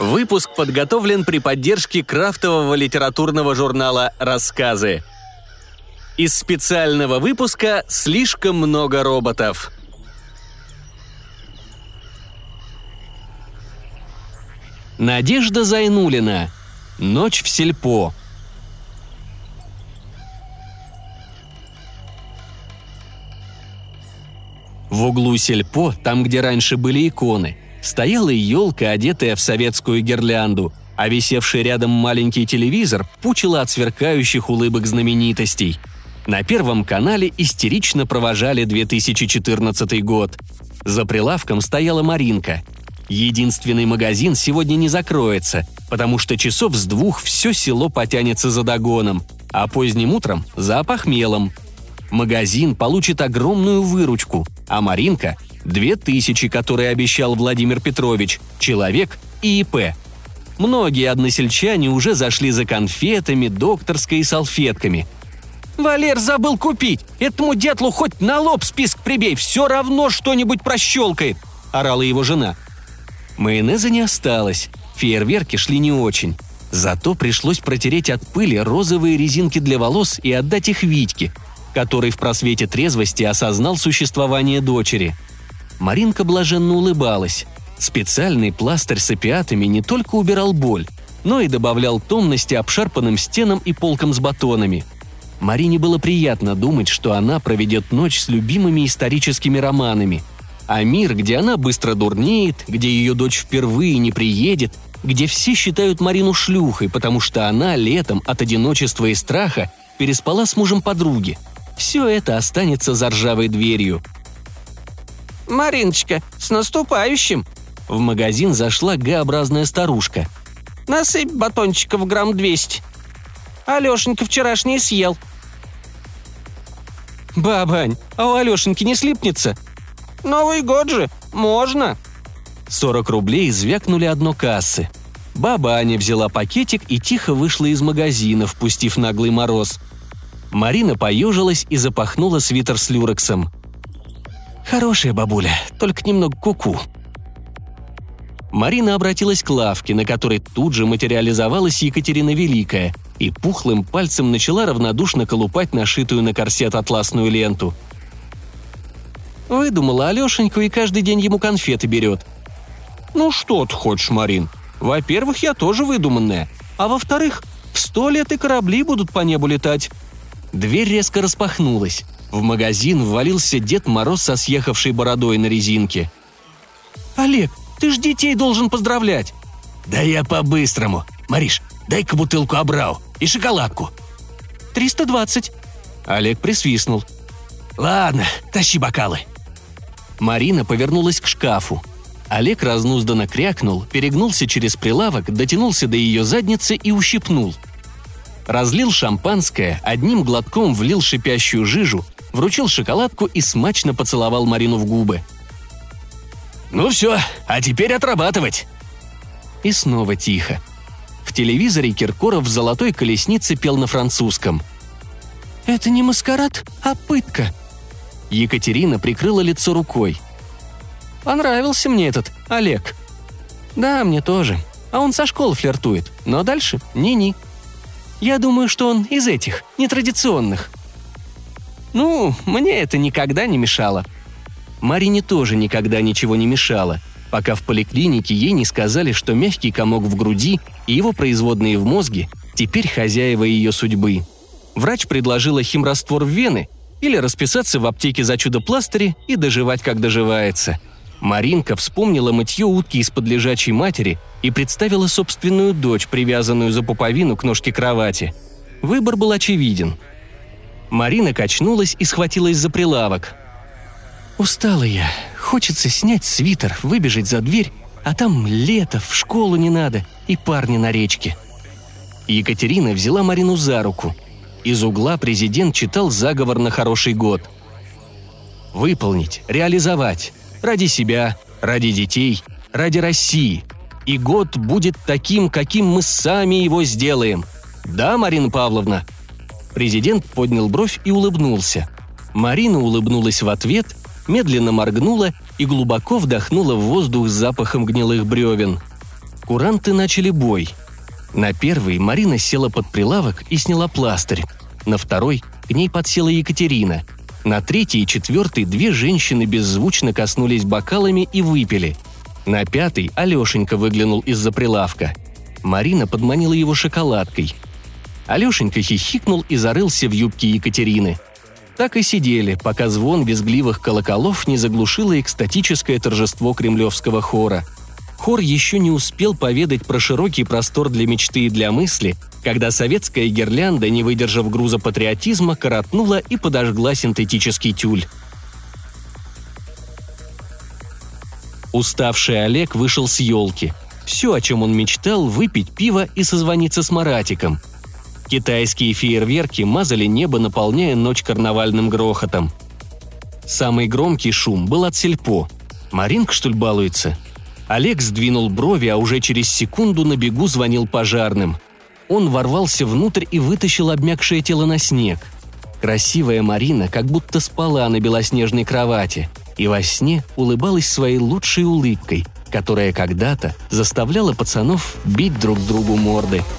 Выпуск подготовлен при поддержке крафтового литературного журнала «Рассказы». Из специального выпуска «Слишком много роботов». Надежда Зайнулина. Ночь в сельпо. В углу сельпо, там, где раньше были иконы, стояла елка, одетая в советскую гирлянду, а висевший рядом маленький телевизор пучила от сверкающих улыбок знаменитостей. На Первом канале истерично провожали 2014 год. За прилавком стояла Маринка. Единственный магазин сегодня не закроется, потому что часов с двух все село потянется за догоном, а поздним утром – за опохмелом. Магазин получит огромную выручку, а Маринка – две тысячи, которые обещал Владимир Петрович, человек и ИП. Многие односельчане уже зашли за конфетами, докторской и салфетками. «Валер забыл купить! Этому дятлу хоть на лоб список прибей, все равно что-нибудь прощелкает!» – орала его жена. Майонеза не осталось, фейерверки шли не очень. Зато пришлось протереть от пыли розовые резинки для волос и отдать их Витьке, который в просвете трезвости осознал существование дочери. Маринка блаженно улыбалась. Специальный пластырь с опиатами не только убирал боль, но и добавлял томности обшарпанным стенам и полкам с батонами. Марине было приятно думать, что она проведет ночь с любимыми историческими романами. А мир, где она быстро дурнеет, где ее дочь впервые не приедет, где все считают Марину шлюхой, потому что она летом от одиночества и страха переспала с мужем подруги – все это останется за ржавой дверью. «Мариночка, с наступающим!» В магазин зашла Г-образная старушка. «Насыпь батончиков грамм двести. Алешенька вчерашний съел». «Бабань, а у Алешеньки не слипнется?» «Новый год же, можно!» 40 рублей звякнули одно кассы. Баба Аня взяла пакетик и тихо вышла из магазина, впустив наглый мороз – Марина поежилась и запахнула свитер с люрексом. «Хорошая бабуля, только немного куку». -ку. Марина обратилась к лавке, на которой тут же материализовалась Екатерина Великая, и пухлым пальцем начала равнодушно колупать нашитую на корсет атласную ленту. Выдумала Алешеньку и каждый день ему конфеты берет. «Ну что ты хочешь, Марин? Во-первых, я тоже выдуманная. А во-вторых, в сто лет и корабли будут по небу летать. Дверь резко распахнулась. В магазин ввалился Дед Мороз со съехавшей бородой на резинке. «Олег, ты ж детей должен поздравлять!» «Да я по-быстрому. Мариш, дай-ка бутылку Абрау и шоколадку». «Триста двадцать». Олег присвистнул. «Ладно, тащи бокалы». Марина повернулась к шкафу. Олег разнузданно крякнул, перегнулся через прилавок, дотянулся до ее задницы и ущипнул – разлил шампанское, одним глотком влил шипящую жижу, вручил шоколадку и смачно поцеловал Марину в губы. «Ну все, а теперь отрабатывать!» И снова тихо. В телевизоре Киркоров в золотой колеснице пел на французском. «Это не маскарад, а пытка!» Екатерина прикрыла лицо рукой. «Понравился мне этот Олег». «Да, мне тоже. А он со школы флиртует, но дальше ни-ни». Я думаю, что он из этих, нетрадиционных». «Ну, мне это никогда не мешало». Марине тоже никогда ничего не мешало, пока в поликлинике ей не сказали, что мягкий комок в груди и его производные в мозге теперь хозяева ее судьбы. Врач предложила химраствор в вены или расписаться в аптеке за чудо-пластыри и доживать, как доживается – Маринка вспомнила мытье утки из-под лежачей матери и представила собственную дочь, привязанную за пуповину к ножке кровати. Выбор был очевиден. Марина качнулась и схватилась за прилавок. «Устала я. Хочется снять свитер, выбежать за дверь, а там лето, в школу не надо и парни на речке». Екатерина взяла Марину за руку. Из угла президент читал заговор на хороший год. «Выполнить, реализовать, Ради себя, ради детей, ради России. И год будет таким, каким мы сами его сделаем. Да, Марина Павловна?» Президент поднял бровь и улыбнулся. Марина улыбнулась в ответ, медленно моргнула и глубоко вдохнула в воздух с запахом гнилых бревен. Куранты начали бой. На первый Марина села под прилавок и сняла пластырь. На второй к ней подсела Екатерина. На третий и четвертый две женщины беззвучно коснулись бокалами и выпили. На пятый Алешенька выглянул из-за прилавка. Марина подманила его шоколадкой. Алешенька хихикнул и зарылся в юбке Екатерины. Так и сидели, пока звон визгливых колоколов не заглушило экстатическое торжество кремлевского хора – Хор еще не успел поведать про широкий простор для мечты и для мысли, когда советская гирлянда, не выдержав груза патриотизма, коротнула и подожгла синтетический тюль. Уставший Олег вышел с елки. Все, о чем он мечтал, выпить пиво и созвониться с Маратиком. Китайские фейерверки мазали небо, наполняя ночь карнавальным грохотом. Самый громкий шум был от сельпо. Маринка, что ли, балуется? Олег сдвинул брови, а уже через секунду на бегу звонил пожарным. Он ворвался внутрь и вытащил обмякшее тело на снег. Красивая Марина как будто спала на белоснежной кровати и во сне улыбалась своей лучшей улыбкой, которая когда-то заставляла пацанов бить друг другу морды –